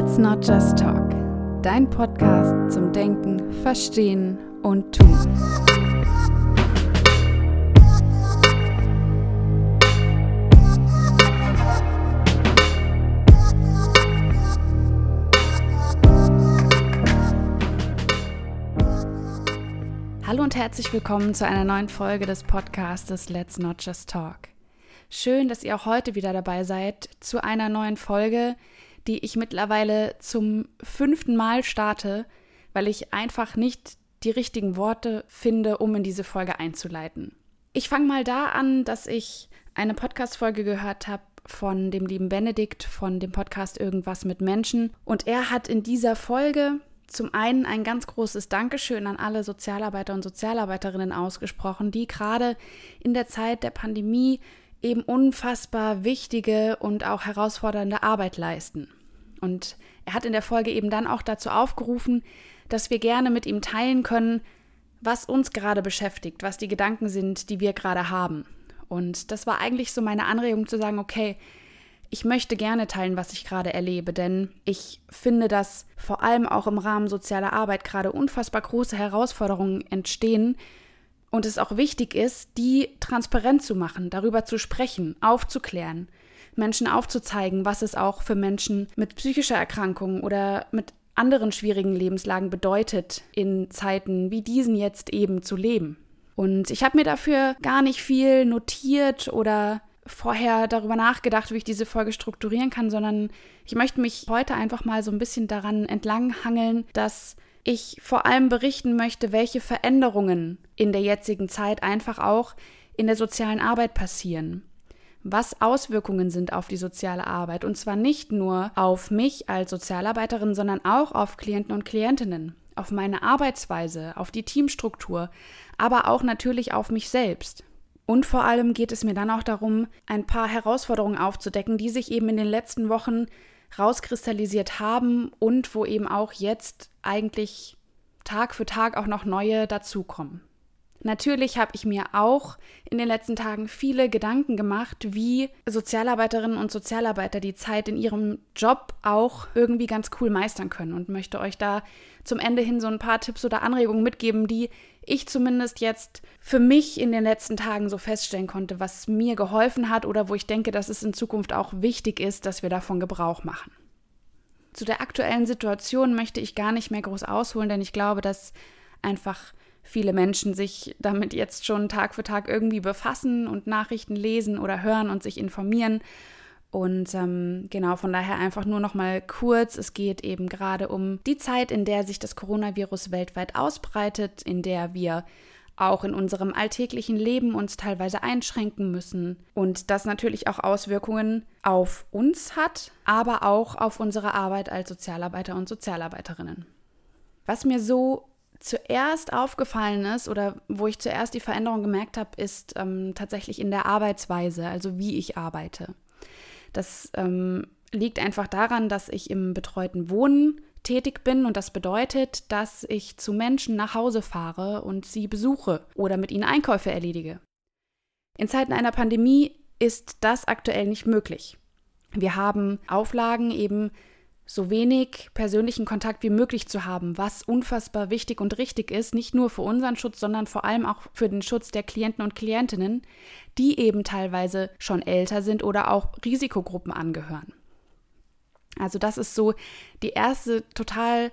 Let's Not Just Talk, dein Podcast zum Denken, Verstehen und Tun. Hallo und herzlich willkommen zu einer neuen Folge des Podcastes Let's Not Just Talk. Schön, dass ihr auch heute wieder dabei seid zu einer neuen Folge, die ich mittlerweile zum fünften Mal starte, weil ich einfach nicht die richtigen Worte finde, um in diese Folge einzuleiten. Ich fange mal da an, dass ich eine Podcast-Folge gehört habe von dem lieben Benedikt von dem Podcast Irgendwas mit Menschen. Und er hat in dieser Folge zum einen ein ganz großes Dankeschön an alle Sozialarbeiter und Sozialarbeiterinnen ausgesprochen, die gerade in der Zeit der Pandemie eben unfassbar wichtige und auch herausfordernde Arbeit leisten. Und er hat in der Folge eben dann auch dazu aufgerufen, dass wir gerne mit ihm teilen können, was uns gerade beschäftigt, was die Gedanken sind, die wir gerade haben. Und das war eigentlich so meine Anregung zu sagen, okay, ich möchte gerne teilen, was ich gerade erlebe, denn ich finde, dass vor allem auch im Rahmen sozialer Arbeit gerade unfassbar große Herausforderungen entstehen und es auch wichtig ist, die transparent zu machen, darüber zu sprechen, aufzuklären, Menschen aufzuzeigen, was es auch für Menschen mit psychischer Erkrankung oder mit anderen schwierigen Lebenslagen bedeutet, in Zeiten wie diesen jetzt eben zu leben. Und ich habe mir dafür gar nicht viel notiert oder vorher darüber nachgedacht, wie ich diese Folge strukturieren kann, sondern ich möchte mich heute einfach mal so ein bisschen daran entlanghangeln, dass ich vor allem berichten möchte, welche Veränderungen in der jetzigen Zeit einfach auch in der sozialen Arbeit passieren was Auswirkungen sind auf die soziale Arbeit. Und zwar nicht nur auf mich als Sozialarbeiterin, sondern auch auf Klienten und Klientinnen, auf meine Arbeitsweise, auf die Teamstruktur, aber auch natürlich auf mich selbst. Und vor allem geht es mir dann auch darum, ein paar Herausforderungen aufzudecken, die sich eben in den letzten Wochen rauskristallisiert haben und wo eben auch jetzt eigentlich Tag für Tag auch noch neue dazukommen. Natürlich habe ich mir auch in den letzten Tagen viele Gedanken gemacht, wie Sozialarbeiterinnen und Sozialarbeiter die Zeit in ihrem Job auch irgendwie ganz cool meistern können und möchte euch da zum Ende hin so ein paar Tipps oder Anregungen mitgeben, die ich zumindest jetzt für mich in den letzten Tagen so feststellen konnte, was mir geholfen hat oder wo ich denke, dass es in Zukunft auch wichtig ist, dass wir davon Gebrauch machen. Zu der aktuellen Situation möchte ich gar nicht mehr groß ausholen, denn ich glaube, dass einfach viele Menschen sich damit jetzt schon Tag für Tag irgendwie befassen und Nachrichten lesen oder hören und sich informieren. Und ähm, genau, von daher einfach nur noch mal kurz. Es geht eben gerade um die Zeit, in der sich das Coronavirus weltweit ausbreitet, in der wir auch in unserem alltäglichen Leben uns teilweise einschränken müssen und das natürlich auch Auswirkungen auf uns hat, aber auch auf unsere Arbeit als Sozialarbeiter und Sozialarbeiterinnen. Was mir so zuerst aufgefallen ist oder wo ich zuerst die Veränderung gemerkt habe, ist ähm, tatsächlich in der Arbeitsweise, also wie ich arbeite. Das ähm, liegt einfach daran, dass ich im betreuten Wohnen tätig bin und das bedeutet, dass ich zu Menschen nach Hause fahre und sie besuche oder mit ihnen Einkäufe erledige. In Zeiten einer Pandemie ist das aktuell nicht möglich. Wir haben Auflagen eben so wenig persönlichen Kontakt wie möglich zu haben, was unfassbar wichtig und richtig ist, nicht nur für unseren Schutz, sondern vor allem auch für den Schutz der Klienten und Klientinnen, die eben teilweise schon älter sind oder auch Risikogruppen angehören. Also das ist so die erste total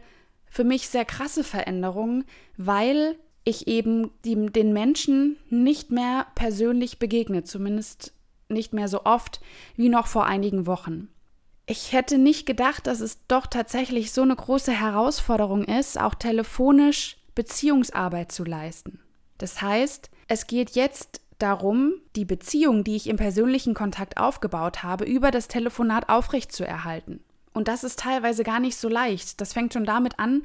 für mich sehr krasse Veränderung, weil ich eben die, den Menschen nicht mehr persönlich begegne, zumindest nicht mehr so oft wie noch vor einigen Wochen ich hätte nicht gedacht, dass es doch tatsächlich so eine große Herausforderung ist, auch telefonisch Beziehungsarbeit zu leisten. Das heißt, es geht jetzt darum, die Beziehung, die ich im persönlichen Kontakt aufgebaut habe, über das Telefonat aufrechtzuerhalten. Und das ist teilweise gar nicht so leicht. Das fängt schon damit an,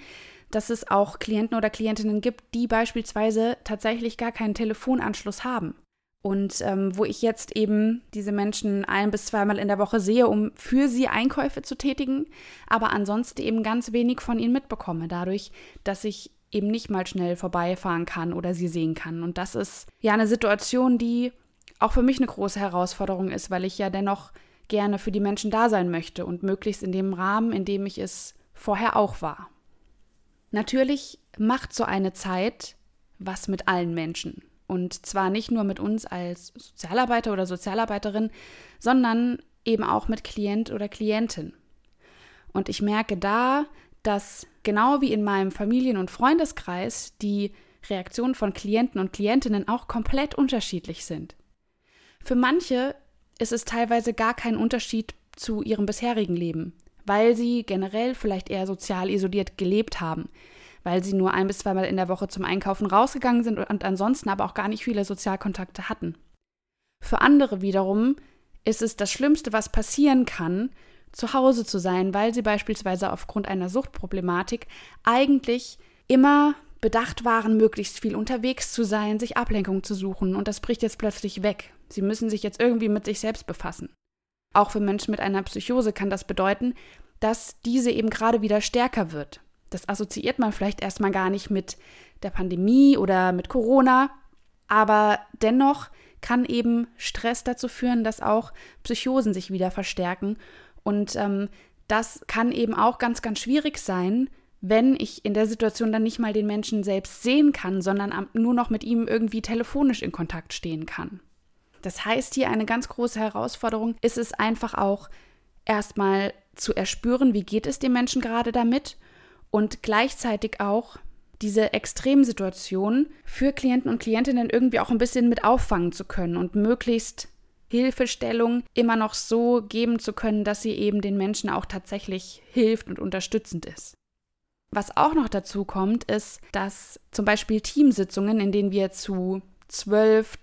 dass es auch Klienten oder Klientinnen gibt, die beispielsweise tatsächlich gar keinen Telefonanschluss haben. Und ähm, wo ich jetzt eben diese Menschen ein bis zweimal in der Woche sehe, um für sie Einkäufe zu tätigen, aber ansonsten eben ganz wenig von ihnen mitbekomme, dadurch, dass ich eben nicht mal schnell vorbeifahren kann oder sie sehen kann. Und das ist ja eine Situation, die auch für mich eine große Herausforderung ist, weil ich ja dennoch gerne für die Menschen da sein möchte und möglichst in dem Rahmen, in dem ich es vorher auch war. Natürlich macht so eine Zeit was mit allen Menschen. Und zwar nicht nur mit uns als Sozialarbeiter oder Sozialarbeiterin, sondern eben auch mit Klient oder Klientin. Und ich merke da, dass genau wie in meinem Familien- und Freundeskreis die Reaktionen von Klienten und Klientinnen auch komplett unterschiedlich sind. Für manche ist es teilweise gar kein Unterschied zu ihrem bisherigen Leben, weil sie generell vielleicht eher sozial isoliert gelebt haben, weil sie nur ein bis zweimal in der Woche zum Einkaufen rausgegangen sind und ansonsten aber auch gar nicht viele Sozialkontakte hatten. Für andere wiederum ist es das Schlimmste, was passieren kann, zu Hause zu sein, weil sie beispielsweise aufgrund einer Suchtproblematik eigentlich immer bedacht waren, möglichst viel unterwegs zu sein, sich Ablenkung zu suchen und das bricht jetzt plötzlich weg. Sie müssen sich jetzt irgendwie mit sich selbst befassen. Auch für Menschen mit einer Psychose kann das bedeuten, dass diese eben gerade wieder stärker wird. Das assoziiert man vielleicht erstmal gar nicht mit der Pandemie oder mit Corona, aber dennoch kann eben Stress dazu führen, dass auch Psychosen sich wieder verstärken. Und ähm, das kann eben auch ganz, ganz schwierig sein, wenn ich in der Situation dann nicht mal den Menschen selbst sehen kann, sondern nur noch mit ihm irgendwie telefonisch in Kontakt stehen kann. Das heißt, hier eine ganz große Herausforderung ist es einfach auch erstmal zu erspüren, wie geht es dem Menschen gerade damit und gleichzeitig auch diese Extremsituation für Klienten und Klientinnen irgendwie auch ein bisschen mit auffangen zu können und möglichst Hilfestellung immer noch so geben zu können, dass sie eben den Menschen auch tatsächlich hilft und unterstützend ist. Was auch noch dazu kommt, ist, dass zum Beispiel Teamsitzungen, in denen wir zu zwölf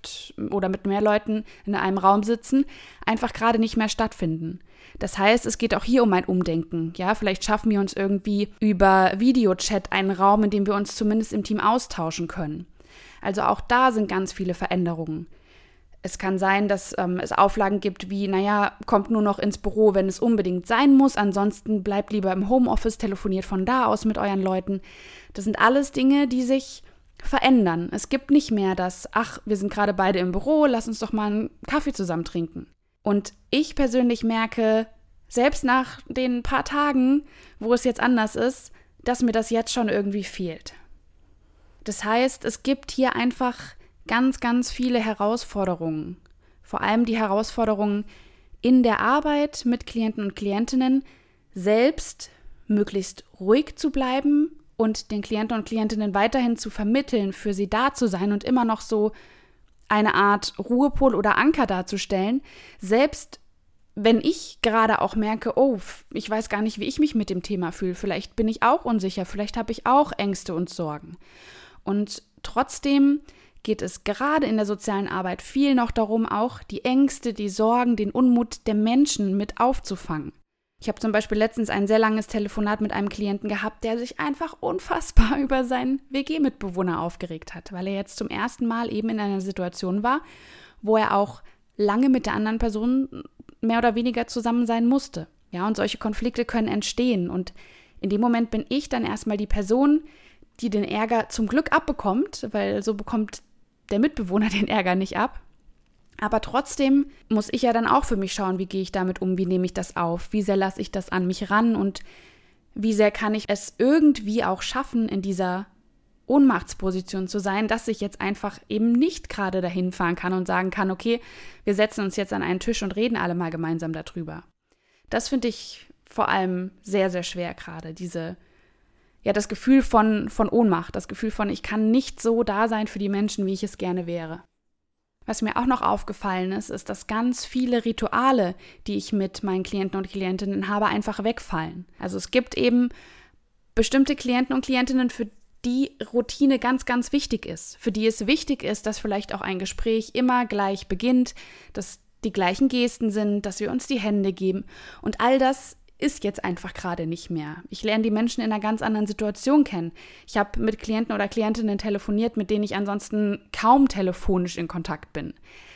oder mit mehr Leuten in einem Raum sitzen, einfach gerade nicht mehr stattfinden. Das heißt, es geht auch hier um ein Umdenken. Ja, vielleicht schaffen wir uns irgendwie über Videochat einen Raum, in dem wir uns zumindest im Team austauschen können. Also auch da sind ganz viele Veränderungen. Es kann sein, dass ähm, es Auflagen gibt wie, naja, kommt nur noch ins Büro, wenn es unbedingt sein muss, ansonsten bleibt lieber im Homeoffice, telefoniert von da aus mit euren Leuten. Das sind alles Dinge, die sich verändern. Es gibt nicht mehr das, ach, wir sind gerade beide im Büro, lass uns doch mal einen Kaffee zusammen trinken. Und ich persönlich merke, selbst nach den paar Tagen, wo es jetzt anders ist, dass mir das jetzt schon irgendwie fehlt. Das heißt, es gibt hier einfach ganz, ganz viele Herausforderungen. Vor allem die Herausforderungen in der Arbeit mit Klienten und Klientinnen, selbst möglichst ruhig zu bleiben und den Klienten und Klientinnen weiterhin zu vermitteln, für sie da zu sein und immer noch so eine Art Ruhepol oder Anker darzustellen, selbst wenn ich gerade auch merke, oh, ich weiß gar nicht, wie ich mich mit dem Thema fühle, vielleicht bin ich auch unsicher, vielleicht habe ich auch Ängste und Sorgen. Und trotzdem geht es gerade in der sozialen Arbeit viel noch darum, auch die Ängste, die Sorgen, den Unmut der Menschen mit aufzufangen. Ich habe zum Beispiel letztens ein sehr langes Telefonat mit einem Klienten gehabt, der sich einfach unfassbar über seinen WG-Mitbewohner aufgeregt hat, weil er jetzt zum ersten Mal eben in einer Situation war, wo er auch lange mit der anderen Person mehr oder weniger zusammen sein musste. Ja, und solche Konflikte können entstehen. Und in dem Moment bin ich dann erstmal die Person, die den Ärger zum Glück abbekommt, weil so bekommt der Mitbewohner den Ärger nicht ab. Aber trotzdem muss ich ja dann auch für mich schauen, wie gehe ich damit um, wie nehme ich das auf, wie sehr lasse ich das an mich ran und wie sehr kann ich es irgendwie auch schaffen, in dieser Ohnmachtsposition zu sein, dass ich jetzt einfach eben nicht gerade dahin fahren kann und sagen kann, okay, wir setzen uns jetzt an einen Tisch und reden alle mal gemeinsam darüber. Das finde ich vor allem sehr, sehr schwer gerade, diese, ja, das Gefühl von, von Ohnmacht, das Gefühl von, ich kann nicht so da sein für die Menschen, wie ich es gerne wäre. Was mir auch noch aufgefallen ist, ist, dass ganz viele Rituale, die ich mit meinen Klienten und Klientinnen habe, einfach wegfallen. Also es gibt eben bestimmte Klienten und Klientinnen, für die Routine ganz, ganz wichtig ist, für die es wichtig ist, dass vielleicht auch ein Gespräch immer gleich beginnt, dass die gleichen Gesten sind, dass wir uns die Hände geben. Und all das ist jetzt einfach gerade nicht mehr. Ich lerne die Menschen in einer ganz anderen Situation kennen. Ich habe mit Klienten oder Klientinnen telefoniert, mit denen ich ansonsten kaum telefonisch in Kontakt bin.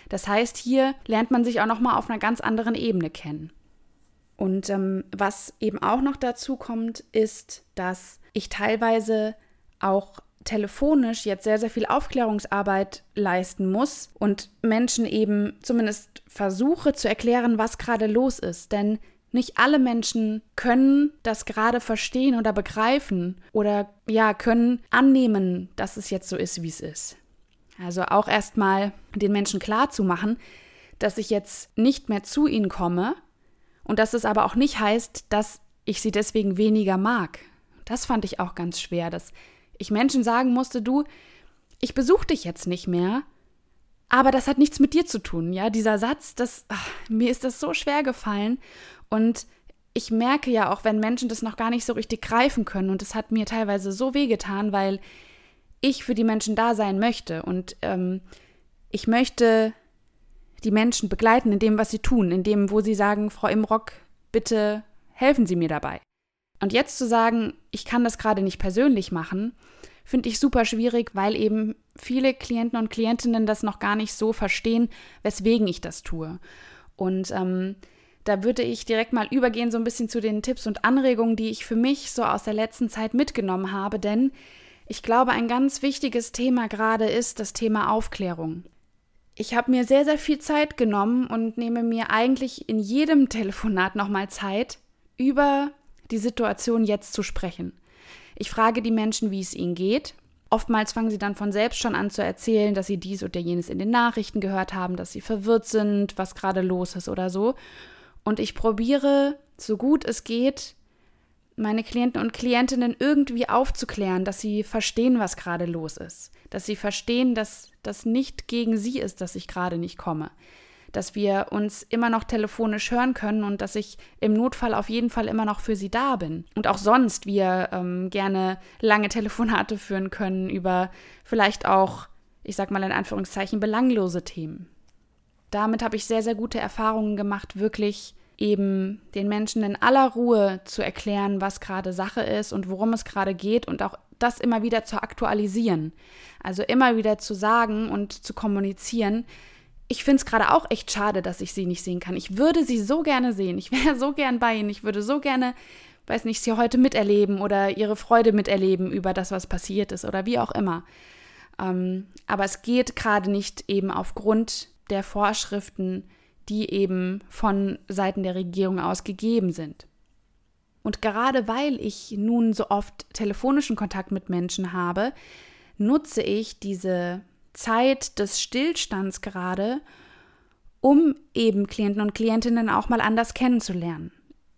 Das heißt, hier lernt man sich auch noch mal auf einer ganz anderen Ebene kennen. Und ähm, was eben auch noch dazu kommt, ist, dass ich teilweise auch telefonisch jetzt sehr, sehr viel Aufklärungsarbeit leisten muss und Menschen eben zumindest versuche zu erklären, was gerade los ist. Denn nicht alle Menschen können das gerade verstehen oder begreifen oder ja, können annehmen, dass es jetzt so ist, wie es ist. Also auch erstmal den Menschen klar zu machen, dass ich jetzt nicht mehr zu ihnen komme und dass es aber auch nicht heißt, dass ich sie deswegen weniger mag. Das fand ich auch ganz schwer, dass ich Menschen sagen musste, du, ich besuche dich jetzt nicht mehr, aber das hat nichts mit dir zu tun, ja, dieser Satz, das ach, mir ist das so schwer gefallen und ich merke ja auch, wenn Menschen das noch gar nicht so richtig greifen können und es hat mir teilweise so wehgetan, weil ich für die Menschen da sein möchte und ähm, ich möchte die Menschen begleiten in dem, was sie tun, in dem, wo sie sagen, Frau Imrock, bitte helfen Sie mir dabei. Und jetzt zu sagen, ich kann das gerade nicht persönlich machen, finde ich super schwierig, weil eben viele Klienten und Klientinnen das noch gar nicht so verstehen, weswegen ich das tue. Und ähm, da würde ich direkt mal übergehen, so ein bisschen zu den Tipps und Anregungen, die ich für mich so aus der letzten Zeit mitgenommen habe, denn ich glaube, ein ganz wichtiges Thema gerade ist das Thema Aufklärung. Ich habe mir sehr, sehr viel Zeit genommen und nehme mir eigentlich in jedem Telefonat nochmal Zeit, über die Situation jetzt zu sprechen. Ich frage die Menschen, wie es ihnen geht. Oftmals fangen sie dann von selbst schon an zu erzählen, dass sie dies oder jenes in den Nachrichten gehört haben, dass sie verwirrt sind, was gerade los ist oder so. Und ich probiere, so gut es geht, meine Klienten und Klientinnen irgendwie aufzuklären, dass sie verstehen, was gerade los ist. Dass sie verstehen, dass das nicht gegen sie ist, dass ich gerade nicht komme dass wir uns immer noch telefonisch hören können und dass ich im Notfall auf jeden Fall immer noch für sie da bin. Und auch sonst wir ähm, gerne lange Telefonate führen können über vielleicht auch, ich sag mal in Anführungszeichen, belanglose Themen. Damit habe ich sehr, sehr gute Erfahrungen gemacht, wirklich eben den Menschen in aller Ruhe zu erklären, was gerade Sache ist und worum es gerade geht und auch das immer wieder zu aktualisieren. Also immer wieder zu sagen und zu kommunizieren, ich finde es gerade auch echt schade, dass ich sie nicht sehen kann. Ich würde sie so gerne sehen. Ich wäre so gern bei ihnen. Ich würde so gerne, weiß nicht, sie heute miterleben oder ihre Freude miterleben über das, was passiert ist oder wie auch immer. Ähm, aber es geht gerade nicht eben aufgrund der Vorschriften, die eben von Seiten der Regierung aus gegeben sind. Und gerade weil ich nun so oft telefonischen Kontakt mit Menschen habe, nutze ich diese Zeit des Stillstands gerade, um eben Klienten und Klientinnen auch mal anders kennenzulernen.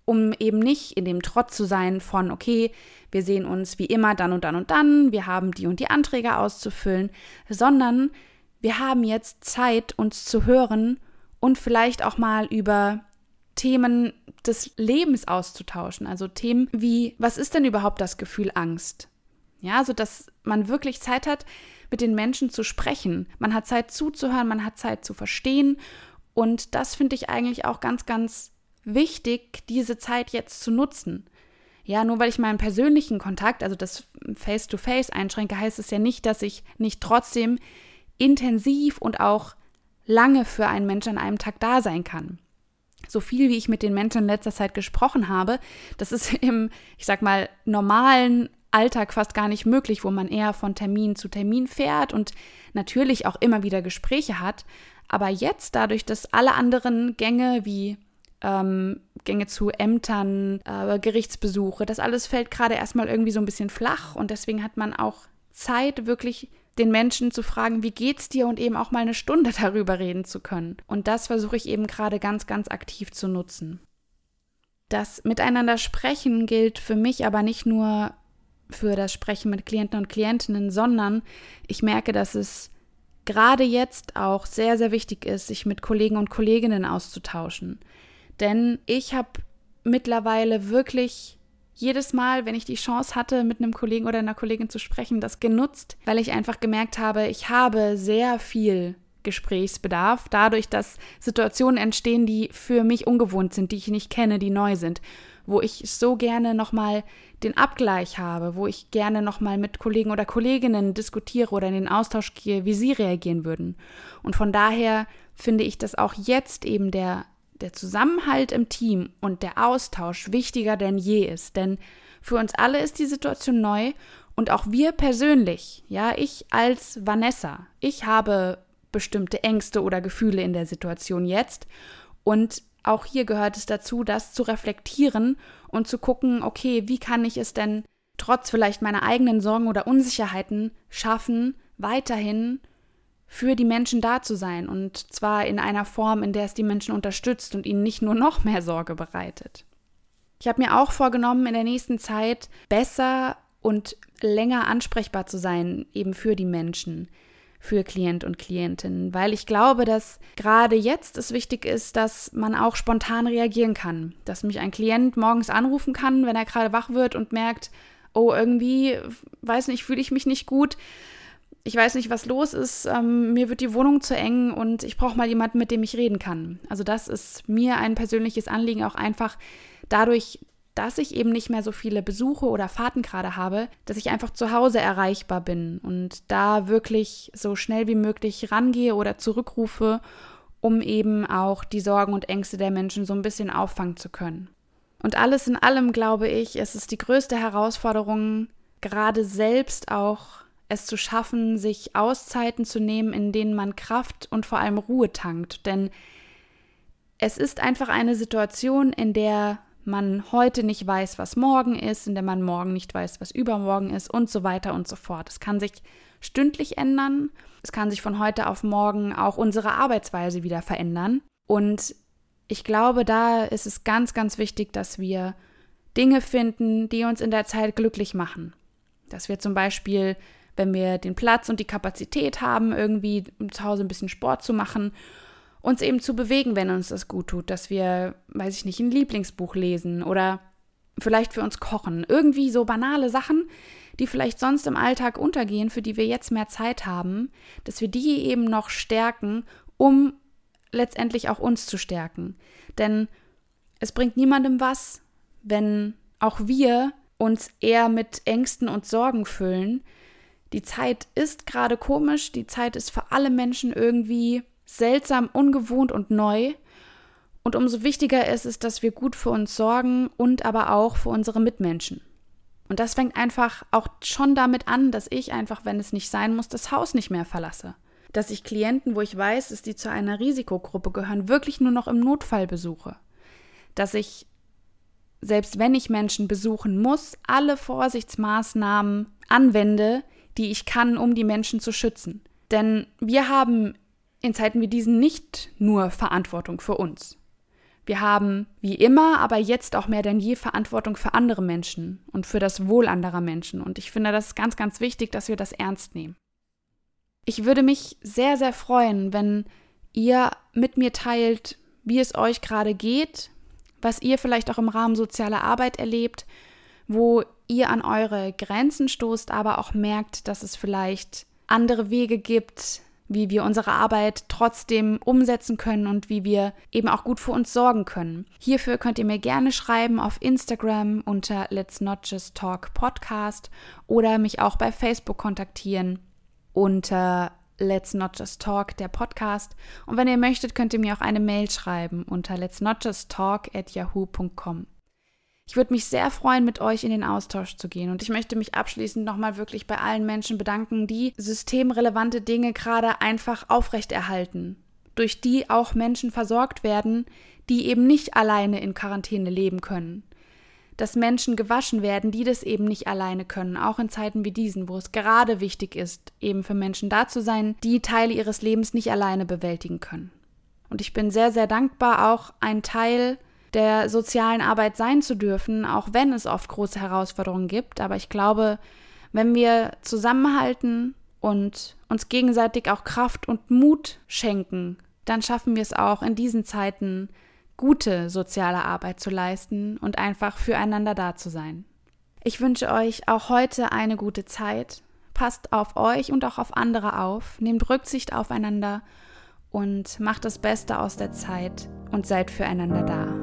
Um eben nicht in dem Trotz zu sein von, okay, wir sehen uns wie immer dann und dann und dann, wir haben die und die Anträge auszufüllen, sondern wir haben jetzt Zeit, uns zu hören und vielleicht auch mal über Themen des Lebens auszutauschen. Also Themen wie, was ist denn überhaupt das Gefühl Angst? Ja, so dass man wirklich Zeit hat, mit den Menschen zu sprechen. Man hat Zeit zuzuhören, man hat Zeit zu verstehen. Und das finde ich eigentlich auch ganz, ganz wichtig, diese Zeit jetzt zu nutzen. Ja, nur weil ich meinen persönlichen Kontakt, also das Face-to-Face -face einschränke, heißt es ja nicht, dass ich nicht trotzdem intensiv und auch lange für einen Menschen an einem Tag da sein kann. So viel, wie ich mit den Menschen in letzter Zeit gesprochen habe, das ist im, ich sag mal, normalen Alltag fast gar nicht möglich, wo man eher von Termin zu Termin fährt und natürlich auch immer wieder Gespräche hat. Aber jetzt, dadurch, dass alle anderen Gänge wie ähm, Gänge zu Ämtern, äh, Gerichtsbesuche, das alles fällt gerade erstmal irgendwie so ein bisschen flach und deswegen hat man auch Zeit, wirklich den Menschen zu fragen, wie geht's dir und eben auch mal eine Stunde darüber reden zu können. Und das versuche ich eben gerade ganz, ganz aktiv zu nutzen. Das Miteinander sprechen gilt für mich aber nicht nur für das Sprechen mit Klienten und Klientinnen, sondern ich merke, dass es gerade jetzt auch sehr, sehr wichtig ist, sich mit Kollegen und Kolleginnen auszutauschen. Denn ich habe mittlerweile wirklich jedes Mal, wenn ich die Chance hatte, mit einem Kollegen oder einer Kollegin zu sprechen, das genutzt, weil ich einfach gemerkt habe, ich habe sehr viel Gesprächsbedarf, dadurch, dass Situationen entstehen, die für mich ungewohnt sind, die ich nicht kenne, die neu sind wo ich so gerne nochmal den Abgleich habe, wo ich gerne nochmal mit Kollegen oder Kolleginnen diskutiere oder in den Austausch gehe, wie sie reagieren würden. Und von daher finde ich, dass auch jetzt eben der, der Zusammenhalt im Team und der Austausch wichtiger denn je ist. Denn Für uns alle ist die Situation neu und auch wir persönlich, ja, ich als Vanessa, ich habe bestimmte Ängste oder Gefühle in der Situation jetzt und auch hier gehört es dazu, das zu reflektieren und zu gucken, okay, wie kann ich es denn trotz vielleicht meiner eigenen Sorgen oder Unsicherheiten schaffen, weiterhin für die Menschen da zu sein und zwar in einer Form, in der es die Menschen unterstützt und ihnen nicht nur noch mehr Sorge bereitet. Ich habe mir auch vorgenommen, in der nächsten Zeit besser und länger ansprechbar zu sein, eben für die Menschen, für Klient und Klientinnen, weil ich glaube, dass gerade jetzt es wichtig ist, dass man auch spontan reagieren kann, dass mich ein Klient morgens anrufen kann, wenn er gerade wach wird und merkt, oh, irgendwie, weiß nicht, fühle ich mich nicht gut ich weiß nicht, was los ist, ähm, mir wird die Wohnung zu eng und ich brauche mal jemanden, mit dem ich reden kann. Also das ist mir ein persönliches Anliegen, auch einfach dadurch, dass ich eben nicht mehr so viele Besuche oder Fahrten gerade habe, dass ich einfach zu Hause erreichbar bin und da wirklich so schnell wie möglich rangehe oder zurückrufe, um eben auch die Sorgen und Ängste der Menschen so ein bisschen auffangen zu können. Und alles in allem glaube ich, es ist die größte Herausforderung, gerade selbst auch es zu schaffen, sich Auszeiten zu nehmen, in denen man Kraft und vor allem Ruhe tankt. Denn es ist einfach eine Situation, in der man heute nicht weiß, was morgen ist, in der man morgen nicht weiß, was übermorgen ist und so weiter und so fort. Es kann sich stündlich ändern. Es kann sich von heute auf morgen auch unsere Arbeitsweise wieder verändern. Und ich glaube, da ist es ganz, ganz wichtig, dass wir Dinge finden, die uns in der Zeit glücklich machen. Dass wir zum Beispiel wenn wir den Platz und die Kapazität haben, irgendwie zu Hause ein bisschen Sport zu machen, uns eben zu bewegen, wenn uns das gut tut, dass wir, weiß ich nicht, ein Lieblingsbuch lesen oder vielleicht für uns kochen. Irgendwie so banale Sachen, die vielleicht sonst im Alltag untergehen, für die wir jetzt mehr Zeit haben, dass wir die eben noch stärken, um letztendlich auch uns zu stärken. Denn es bringt niemandem was, wenn auch wir uns eher mit Ängsten und Sorgen füllen, die Zeit ist gerade komisch, die Zeit ist für alle Menschen irgendwie seltsam, ungewohnt und neu. Und umso wichtiger ist es, dass wir gut für uns sorgen und aber auch für unsere Mitmenschen. Und das fängt einfach auch schon damit an, dass ich einfach, wenn es nicht sein muss, das Haus nicht mehr verlasse. Dass ich Klienten, wo ich weiß, dass die zu einer Risikogruppe gehören, wirklich nur noch im Notfall besuche. Dass ich, selbst wenn ich Menschen besuchen muss, alle Vorsichtsmaßnahmen anwende, die ich kann, um die Menschen zu schützen. Denn wir haben in Zeiten wie diesen nicht nur Verantwortung für uns. Wir haben wie immer, aber jetzt auch mehr denn je Verantwortung für andere Menschen und für das Wohl anderer Menschen. Und ich finde das ganz, ganz wichtig, dass wir das ernst nehmen. Ich würde mich sehr, sehr freuen, wenn ihr mit mir teilt, wie es euch gerade geht, was ihr vielleicht auch im Rahmen sozialer Arbeit erlebt, wo ihr an eure Grenzen stoßt, aber auch merkt, dass es vielleicht andere Wege gibt, wie wir unsere Arbeit trotzdem umsetzen können und wie wir eben auch gut für uns sorgen können. Hierfür könnt ihr mir gerne schreiben auf Instagram unter Let's Not Just Talk Podcast oder mich auch bei Facebook kontaktieren unter Let's Not Just Talk, der Podcast. Und wenn ihr möchtet, könnt ihr mir auch eine Mail schreiben unter let's not just talk at yahoo.com. Ich würde mich sehr freuen, mit euch in den Austausch zu gehen. Und ich möchte mich abschließend nochmal wirklich bei allen Menschen bedanken, die systemrelevante Dinge gerade einfach aufrechterhalten, durch die auch Menschen versorgt werden, die eben nicht alleine in Quarantäne leben können. Dass Menschen gewaschen werden, die das eben nicht alleine können, auch in Zeiten wie diesen, wo es gerade wichtig ist, eben für Menschen da zu sein, die Teile ihres Lebens nicht alleine bewältigen können. Und ich bin sehr, sehr dankbar, auch ein Teil der sozialen Arbeit sein zu dürfen, auch wenn es oft große Herausforderungen gibt. Aber ich glaube, wenn wir zusammenhalten und uns gegenseitig auch Kraft und Mut schenken, dann schaffen wir es auch in diesen Zeiten, gute soziale Arbeit zu leisten und einfach füreinander da zu sein. Ich wünsche euch auch heute eine gute Zeit. Passt auf euch und auch auf andere auf, nehmt Rücksicht aufeinander und macht das Beste aus der Zeit und seid füreinander da.